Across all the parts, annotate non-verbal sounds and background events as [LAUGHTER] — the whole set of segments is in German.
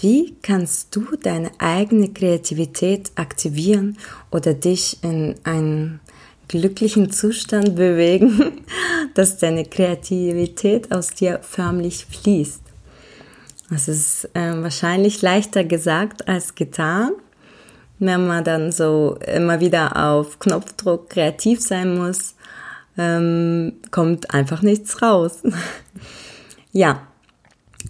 Wie kannst du deine eigene Kreativität aktivieren oder dich in einen glücklichen Zustand [LAUGHS] bewegen, dass deine Kreativität aus dir förmlich fließt? Das ist äh, wahrscheinlich leichter gesagt als getan, wenn man dann so immer wieder auf Knopfdruck kreativ sein muss, ähm, kommt einfach nichts raus. [LAUGHS] ja,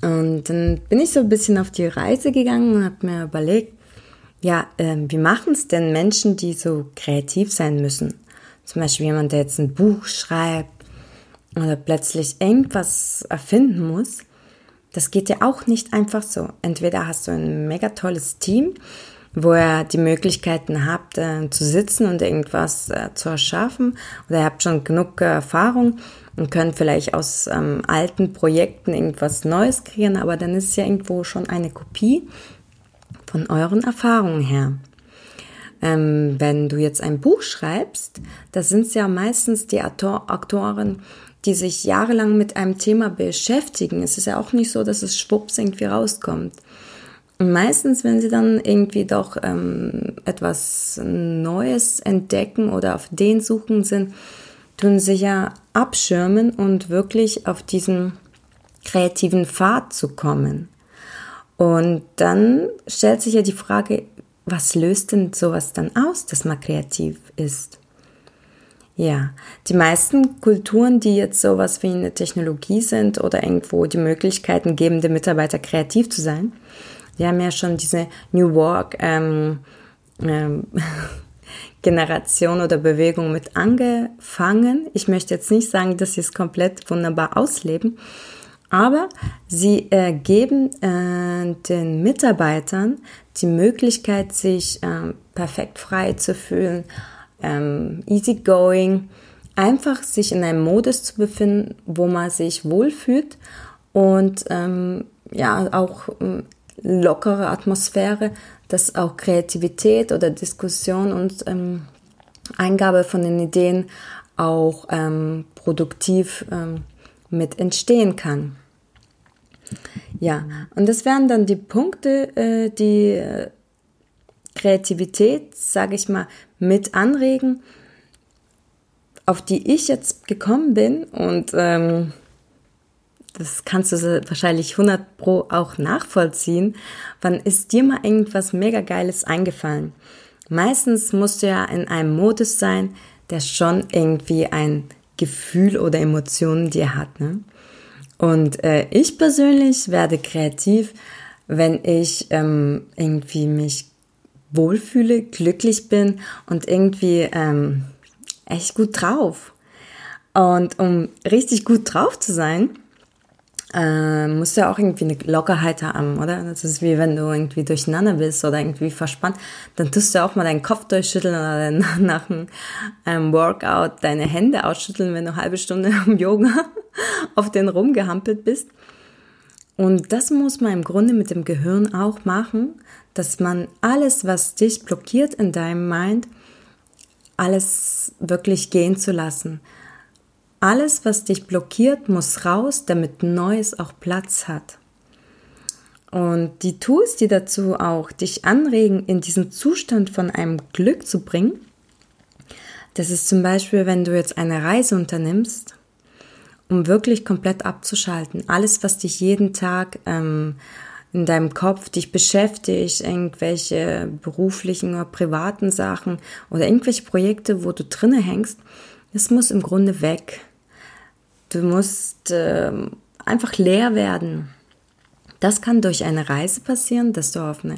und dann bin ich so ein bisschen auf die Reise gegangen und habe mir überlegt, ja, äh, wie machen es denn Menschen, die so kreativ sein müssen? Zum Beispiel jemand, der jetzt ein Buch schreibt oder plötzlich irgendwas erfinden muss. Das geht ja auch nicht einfach so. Entweder hast du ein mega tolles Team, wo ihr die Möglichkeiten habt, äh, zu sitzen und irgendwas äh, zu erschaffen, oder ihr habt schon genug äh, Erfahrung und könnt vielleicht aus ähm, alten Projekten irgendwas Neues kreieren, aber dann ist es ja irgendwo schon eine Kopie von euren Erfahrungen her. Ähm, wenn du jetzt ein Buch schreibst, da sind es ja meistens die Autor Autoren, die sich jahrelang mit einem Thema beschäftigen. Es ist ja auch nicht so, dass es schwupps irgendwie rauskommt. Und meistens, wenn sie dann irgendwie doch ähm, etwas Neues entdecken oder auf den Suchen sind, tun sich ja abschirmen und wirklich auf diesen kreativen Pfad zu kommen. Und dann stellt sich ja die Frage, was löst denn sowas dann aus, dass man kreativ ist? Ja, die meisten Kulturen, die jetzt sowas wie eine Technologie sind oder irgendwo die Möglichkeiten geben, den Mitarbeiter kreativ zu sein, die haben ja schon diese New Work ähm, ähm, [LAUGHS] Generation oder Bewegung mit angefangen. Ich möchte jetzt nicht sagen, dass sie es komplett wunderbar ausleben, aber sie äh, geben äh, den Mitarbeitern die Möglichkeit, sich äh, perfekt frei zu fühlen, ähm, easygoing, einfach sich in einem Modus zu befinden, wo man sich wohlfühlt und ähm, ja auch ähm, lockere Atmosphäre, dass auch Kreativität oder Diskussion und ähm, Eingabe von den Ideen auch ähm, produktiv ähm, mit entstehen kann. Ja, und das wären dann die Punkte, äh, die äh, Kreativität, sage ich mal, mit anregen, auf die ich jetzt gekommen bin und ähm, das kannst du wahrscheinlich 100 pro auch nachvollziehen. Wann ist dir mal irgendwas mega Geiles eingefallen? Meistens musst du ja in einem Modus sein, der schon irgendwie ein Gefühl oder Emotionen dir hat. Ne? Und äh, ich persönlich werde kreativ, wenn ich ähm, irgendwie mich wohlfühle, glücklich bin und irgendwie ähm, echt gut drauf. Und um richtig gut drauf zu sein, äh, musst du ja auch irgendwie eine Lockerheit haben, oder? Das ist wie wenn du irgendwie durcheinander bist oder irgendwie verspannt, dann tust du auch mal deinen Kopf durchschütteln oder [LAUGHS] nach einem ähm, Workout deine Hände ausschütteln, wenn du halbe Stunde [LAUGHS] im Yoga auf den rumgehampelt bist. Und das muss man im Grunde mit dem Gehirn auch machen, dass man alles, was dich blockiert in deinem Mind, alles wirklich gehen zu lassen. Alles, was dich blockiert, muss raus, damit Neues auch Platz hat. Und die Tools, die dazu auch dich anregen, in diesen Zustand von einem Glück zu bringen, das ist zum Beispiel, wenn du jetzt eine Reise unternimmst, um wirklich komplett abzuschalten. Alles, was dich jeden Tag ähm, in deinem Kopf dich beschäftigt, irgendwelche beruflichen oder privaten Sachen oder irgendwelche Projekte, wo du drinne hängst, das muss im Grunde weg. Du musst äh, einfach leer werden. Das kann durch eine Reise passieren, dass du auf eine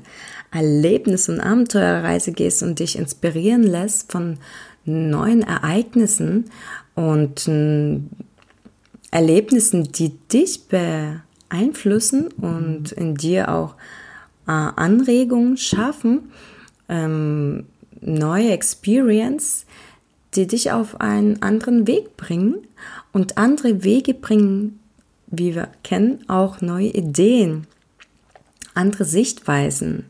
Erlebnis- und Abenteuerreise gehst und dich inspirieren lässt von neuen Ereignissen und äh, Erlebnissen, die dich beeinflussen und in dir auch äh, Anregungen schaffen, ähm, neue Experience, die dich auf einen anderen Weg bringen. Und andere Wege bringen, wie wir kennen, auch neue Ideen, andere Sichtweisen,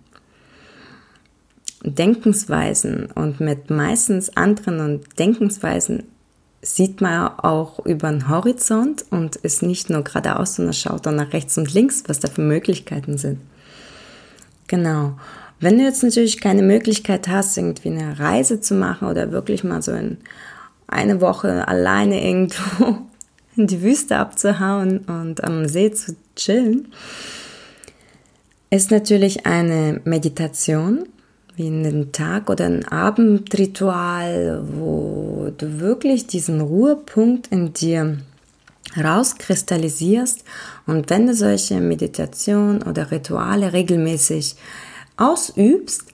Denkensweisen. Und mit meistens anderen und Denkensweisen sieht man auch über den Horizont und ist nicht nur geradeaus, sondern schaut dann nach rechts und links, was da für Möglichkeiten sind. Genau. Wenn du jetzt natürlich keine Möglichkeit hast, irgendwie eine Reise zu machen oder wirklich mal so in eine Woche alleine irgendwo [LAUGHS] in die Wüste abzuhauen und am See zu chillen, ist natürlich eine Meditation wie einen Tag oder ein Abendritual, wo du wirklich diesen Ruhepunkt in dir rauskristallisierst und wenn du solche Meditation oder Rituale regelmäßig ausübst,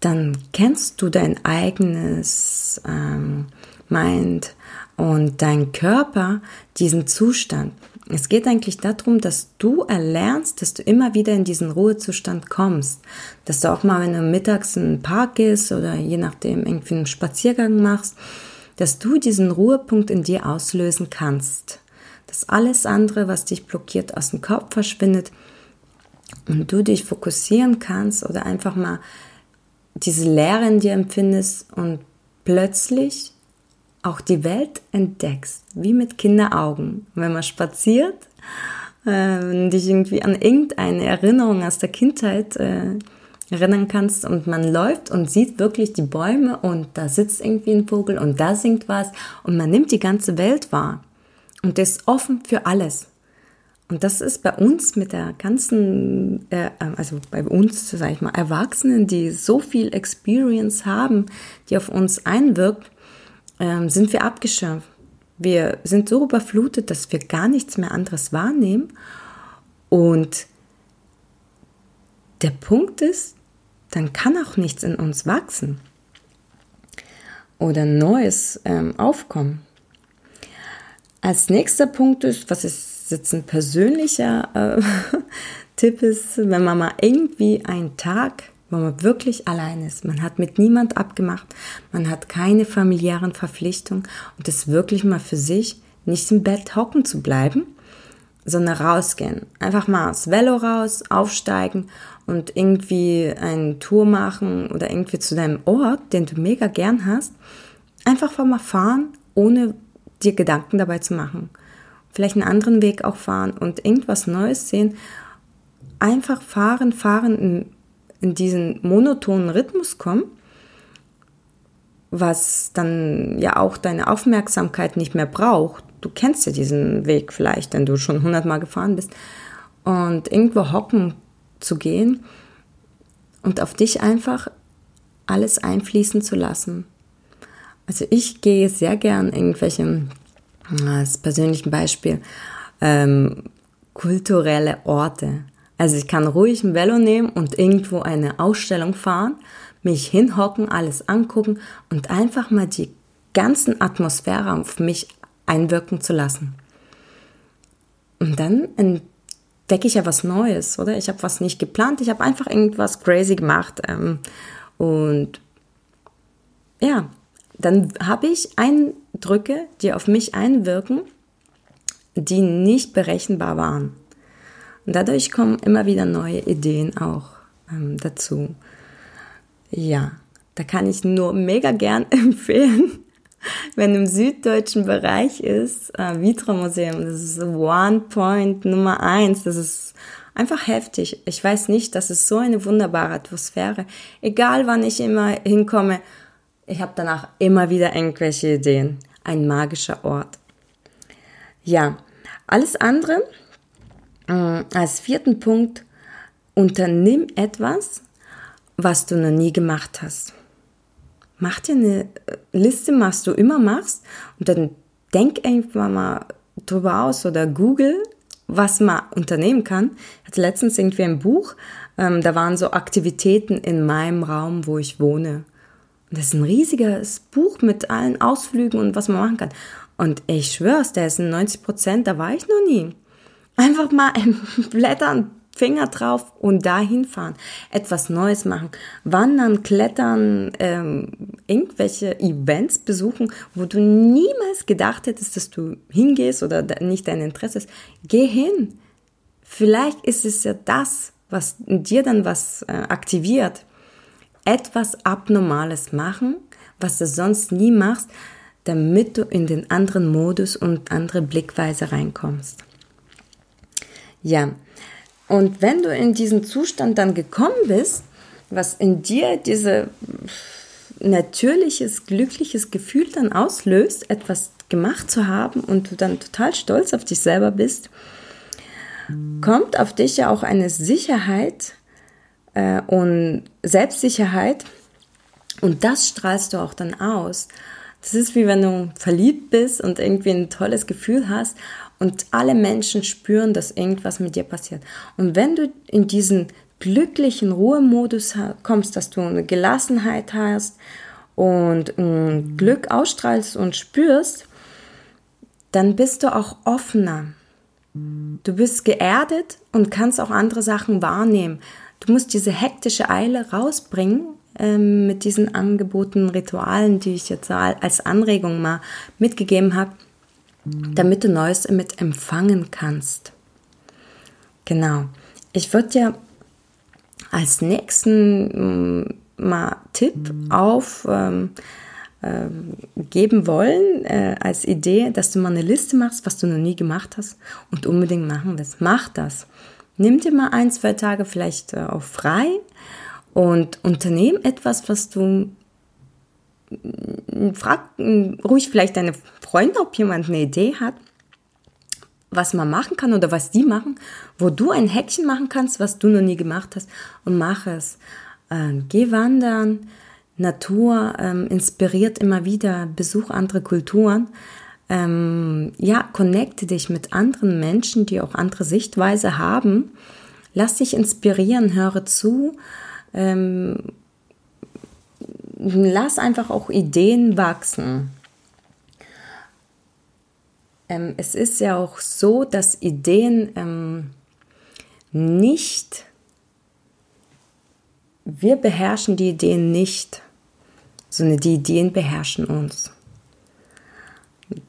dann kennst du dein eigenes ähm, Mind und dein Körper diesen Zustand. Es geht eigentlich darum, dass du erlernst, dass du immer wieder in diesen Ruhezustand kommst. Dass du auch mal, wenn du mittags in den Park gehst oder je nachdem irgendwie einen Spaziergang machst, dass du diesen Ruhepunkt in dir auslösen kannst. Dass alles andere, was dich blockiert, aus dem Kopf verschwindet und du dich fokussieren kannst oder einfach mal diese Leere in dir empfindest und plötzlich auch die Welt entdeckst, wie mit Kinderaugen. Wenn man spaziert, äh, dich irgendwie an irgendeine Erinnerung aus der Kindheit äh, erinnern kannst und man läuft und sieht wirklich die Bäume und da sitzt irgendwie ein Vogel und da singt was und man nimmt die ganze Welt wahr und ist offen für alles. Und das ist bei uns mit der ganzen, äh, also bei uns, sage ich mal, Erwachsenen, die so viel Experience haben, die auf uns einwirkt, ähm, sind wir abgeschirmt. Wir sind so überflutet, dass wir gar nichts mehr anderes wahrnehmen. Und der Punkt ist, dann kann auch nichts in uns wachsen oder Neues ähm, aufkommen. Als nächster Punkt ist, was ist jetzt ein persönlicher äh, [LAUGHS] Tipp ist, wenn man mal irgendwie einen Tag wo man wirklich allein ist. Man hat mit niemand abgemacht, man hat keine familiären Verpflichtungen und es wirklich mal für sich nicht im Bett hocken zu bleiben, sondern rausgehen. Einfach mal aus Velo raus, aufsteigen und irgendwie eine Tour machen oder irgendwie zu deinem Ort, den du mega gern hast. Einfach mal fahren, ohne dir Gedanken dabei zu machen. Vielleicht einen anderen Weg auch fahren und irgendwas Neues sehen. Einfach fahren, fahren in diesen monotonen Rhythmus kommen, was dann ja auch deine Aufmerksamkeit nicht mehr braucht. Du kennst ja diesen Weg vielleicht, wenn du schon hundertmal gefahren bist. Und irgendwo hocken zu gehen und auf dich einfach alles einfließen zu lassen. Also ich gehe sehr gern irgendwelche, als persönlichen Beispiel, ähm, kulturelle Orte. Also ich kann ruhig ein Velo nehmen und irgendwo eine Ausstellung fahren, mich hinhocken, alles angucken und einfach mal die ganzen Atmosphäre auf mich einwirken zu lassen. Und dann entdecke ich ja was Neues, oder? Ich habe was nicht geplant, ich habe einfach irgendwas crazy gemacht. Ähm, und ja, dann habe ich Eindrücke, die auf mich einwirken, die nicht berechenbar waren. Und dadurch kommen immer wieder neue Ideen auch ähm, dazu. Ja, da kann ich nur mega gern [LAUGHS] empfehlen, wenn im süddeutschen Bereich ist, äh, Vitra Museum, das ist One Point Nummer eins, das ist einfach heftig. Ich weiß nicht, das ist so eine wunderbare Atmosphäre. Egal wann ich immer hinkomme, ich habe danach immer wieder irgendwelche Ideen. Ein magischer Ort. Ja, alles andere als vierten Punkt, unternimm etwas, was du noch nie gemacht hast. Mach dir eine äh, Liste, was du immer machst und dann denk einfach mal drüber aus oder google, was man unternehmen kann. Ich hatte letztens irgendwie ein Buch, ähm, da waren so Aktivitäten in meinem Raum, wo ich wohne. Und das ist ein riesiges Buch mit allen Ausflügen und was man machen kann. Und ich schwör's, der ist in 90 Prozent, da war ich noch nie. Einfach mal ein [LAUGHS] Blättern Finger drauf und dahin fahren, etwas Neues machen, wandern, klettern, ähm, irgendwelche Events besuchen, wo du niemals gedacht hättest, dass du hingehst oder nicht dein Interesse ist. Geh hin. Vielleicht ist es ja das, was dir dann was äh, aktiviert. Etwas Abnormales machen, was du sonst nie machst, damit du in den anderen Modus und andere Blickweise reinkommst. Ja, und wenn du in diesen Zustand dann gekommen bist, was in dir diese natürliches, glückliches Gefühl dann auslöst, etwas gemacht zu haben und du dann total stolz auf dich selber bist, kommt auf dich ja auch eine Sicherheit äh, und Selbstsicherheit und das strahlst du auch dann aus. Das ist wie wenn du verliebt bist und irgendwie ein tolles Gefühl hast und alle Menschen spüren, dass irgendwas mit dir passiert. Und wenn du in diesen glücklichen Ruhemodus kommst, dass du eine Gelassenheit hast und ein Glück ausstrahlst und spürst, dann bist du auch offener. Du bist geerdet und kannst auch andere Sachen wahrnehmen. Du musst diese hektische Eile rausbringen ähm, mit diesen Angeboten, Ritualen, die ich jetzt als Anregung mal mitgegeben habe damit du Neues mit empfangen kannst. Genau. Ich würde dir als nächsten mm, mal Tipp auf ähm, äh, geben wollen, äh, als Idee, dass du mal eine Liste machst, was du noch nie gemacht hast und unbedingt machen willst. Mach das. Nimm dir mal ein, zwei Tage vielleicht äh, auch frei und unternehm etwas, was du frag ruhig vielleicht deine Freunde, ob jemand eine Idee hat, was man machen kann oder was die machen, wo du ein Häkchen machen kannst, was du noch nie gemacht hast und mach es. Ähm, geh wandern, Natur ähm, inspiriert immer wieder, besuch andere Kulturen. Ähm, ja, connecte dich mit anderen Menschen, die auch andere Sichtweise haben. Lass dich inspirieren, höre zu. Ähm, lass einfach auch Ideen wachsen. Ähm, es ist ja auch so, dass Ideen ähm, nicht, wir beherrschen die Ideen nicht, sondern die Ideen beherrschen uns.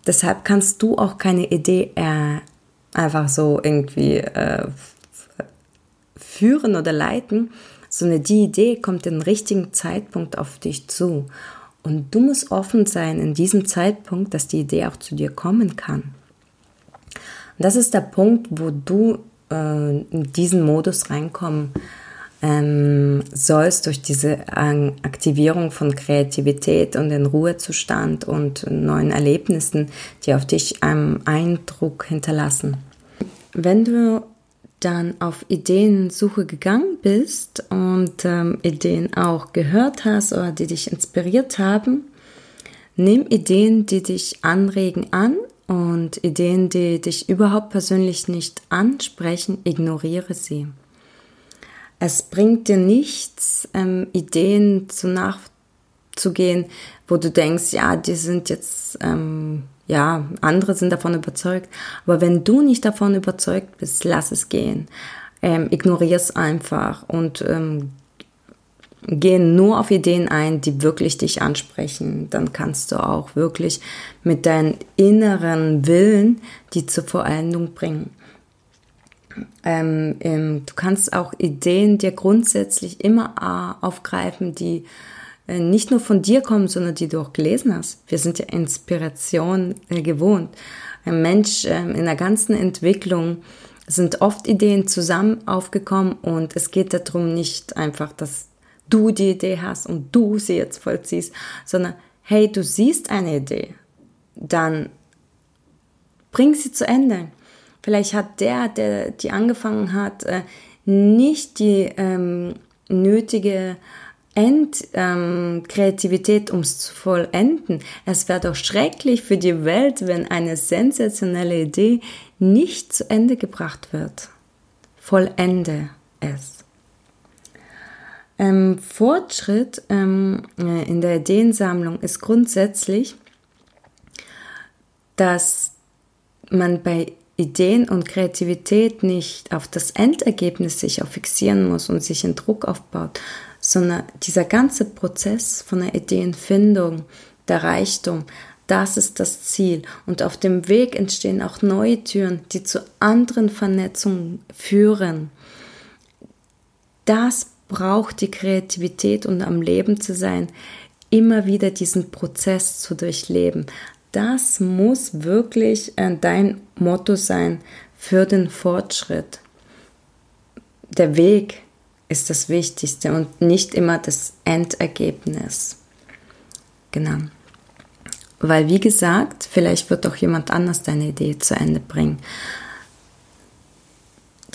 Deshalb kannst du auch keine Idee äh, einfach so irgendwie äh, führen oder leiten, sondern die Idee kommt im richtigen Zeitpunkt auf dich zu. Und du musst offen sein in diesem Zeitpunkt, dass die Idee auch zu dir kommen kann. Und das ist der Punkt, wo du äh, in diesen Modus reinkommen ähm, sollst durch diese Aktivierung von Kreativität und den Ruhezustand und neuen Erlebnissen, die auf dich einen Eindruck hinterlassen. Wenn du dann auf Ideensuche gegangen bist und ähm, Ideen auch gehört hast oder die dich inspiriert haben, nimm Ideen, die dich anregen an und Ideen, die dich überhaupt persönlich nicht ansprechen, ignoriere sie. Es bringt dir nichts, ähm, Ideen zu nachzugehen, wo du denkst, ja, die sind jetzt ähm, ja, andere sind davon überzeugt. Aber wenn du nicht davon überzeugt bist, lass es gehen. Ähm, Ignoriere es einfach und ähm, geh nur auf Ideen ein, die wirklich dich ansprechen. Dann kannst du auch wirklich mit deinem inneren Willen die zur Vollendung bringen. Ähm, ähm, du kannst auch Ideen dir grundsätzlich immer äh, aufgreifen, die nicht nur von dir kommen, sondern die du auch gelesen hast. Wir sind ja Inspiration äh, gewohnt. Ein Mensch äh, in der ganzen Entwicklung sind oft Ideen zusammen aufgekommen und es geht darum nicht einfach, dass du die Idee hast und du sie jetzt vollziehst, sondern hey, du siehst eine Idee, dann bring sie zu Ende. Vielleicht hat der, der die angefangen hat, äh, nicht die ähm, nötige Endkreativität, ähm, um es zu vollenden. Es wäre doch schrecklich für die Welt, wenn eine sensationelle Idee nicht zu Ende gebracht wird. Vollende es. Ähm, Fortschritt ähm, äh, in der Ideensammlung ist grundsätzlich, dass man bei Ideen und Kreativität nicht auf das Endergebnis sich auch fixieren muss und sich in Druck aufbaut, sondern dieser ganze Prozess von der Ideenfindung, der Reichtum, das ist das Ziel. Und auf dem Weg entstehen auch neue Türen, die zu anderen Vernetzungen führen. Das braucht die Kreativität und am Leben zu sein, immer wieder diesen Prozess zu durchleben. Das muss wirklich äh, dein Motto sein für den Fortschritt. Der Weg ist das Wichtigste und nicht immer das Endergebnis. Genau. Weil, wie gesagt, vielleicht wird auch jemand anders deine Idee zu Ende bringen.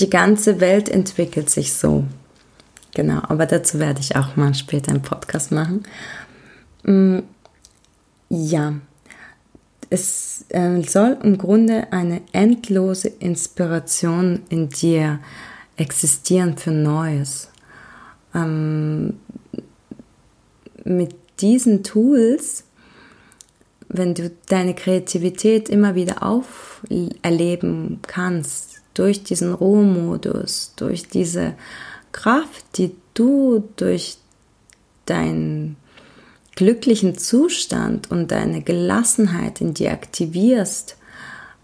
Die ganze Welt entwickelt sich so. Genau, aber dazu werde ich auch mal später einen Podcast machen. Mm, ja, es äh, soll im Grunde eine endlose Inspiration in dir existieren für Neues. Ähm, mit diesen Tools wenn du deine Kreativität immer wieder auferleben kannst, durch diesen Ruhemodus, durch diese Kraft, die du durch deinen glücklichen Zustand und deine Gelassenheit in dir aktivierst,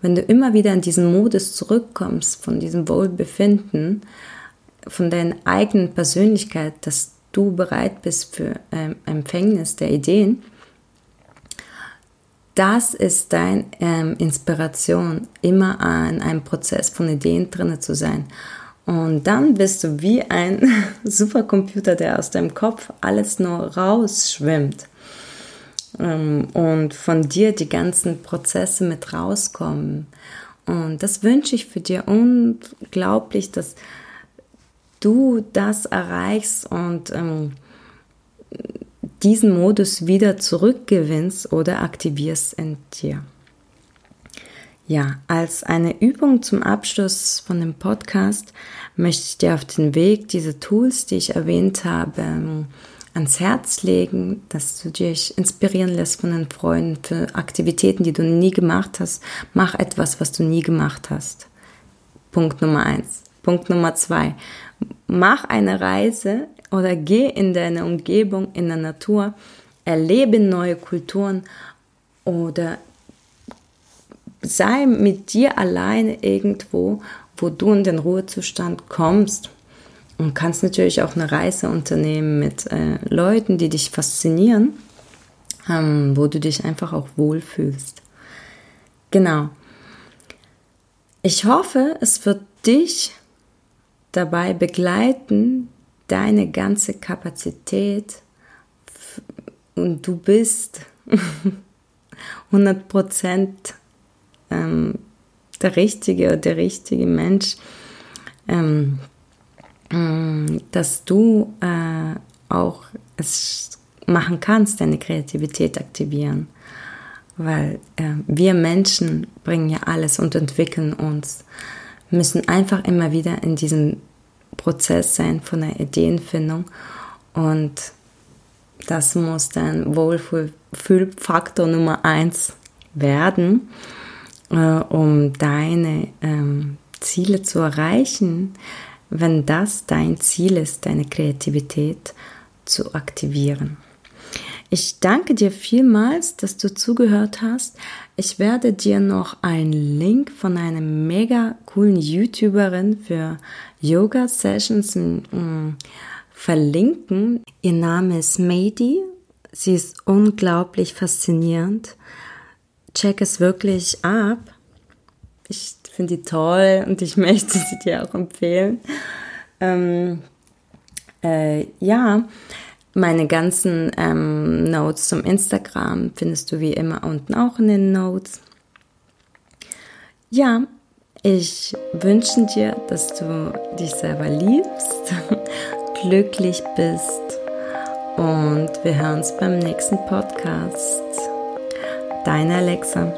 wenn du immer wieder in diesen Modus zurückkommst, von diesem Wohlbefinden, von deiner eigenen Persönlichkeit, dass du bereit bist für ähm, Empfängnis der Ideen, das ist deine ähm, Inspiration, immer in einem Prozess von Ideen drinne zu sein. Und dann bist du wie ein [LAUGHS] Supercomputer, der aus deinem Kopf alles nur rausschwimmt. Ähm, und von dir die ganzen Prozesse mit rauskommen. Und das wünsche ich für dir unglaublich, dass du das erreichst und ähm, diesen Modus wieder zurückgewinnst oder aktivierst in dir. Ja, als eine Übung zum Abschluss von dem Podcast möchte ich dir auf den Weg diese Tools, die ich erwähnt habe, ans Herz legen, dass du dich inspirieren lässt von den Freunden für Aktivitäten, die du nie gemacht hast. Mach etwas, was du nie gemacht hast. Punkt Nummer eins. Punkt Nummer zwei. Mach eine Reise oder geh in deine Umgebung, in der Natur, erlebe neue Kulturen oder sei mit dir alleine irgendwo, wo du in den Ruhezustand kommst. Und kannst natürlich auch eine Reise unternehmen mit äh, Leuten, die dich faszinieren, ähm, wo du dich einfach auch wohlfühlst. Genau. Ich hoffe, es wird dich dabei begleiten, deine ganze Kapazität und du bist [LAUGHS] 100 Prozent ähm, der richtige oder der richtige Mensch, ähm, dass du äh, auch es machen kannst, deine Kreativität aktivieren. Weil äh, wir Menschen bringen ja alles und entwickeln uns, müssen einfach immer wieder in diesen Prozess sein von der Ideenfindung. Und das muss dann Wohlfühlfaktor Nummer eins werden, äh, um deine ähm, Ziele zu erreichen, wenn das dein Ziel ist, deine Kreativität zu aktivieren. Ich danke dir vielmals, dass du zugehört hast. Ich werde dir noch einen Link von einer mega coolen YouTuberin für Yoga Sessions mm, verlinken. Ihr Name ist Mady. Sie ist unglaublich faszinierend. Check es wirklich ab. Ich finde die toll und ich [LAUGHS] möchte sie dir auch empfehlen. Ähm, äh, ja, meine ganzen ähm, Notes zum Instagram findest du wie immer unten auch in den Notes. Ja, ich wünsche dir, dass du dich selber liebst, [LAUGHS] glücklich bist und wir hören uns beim nächsten Podcast. Deine Alexa.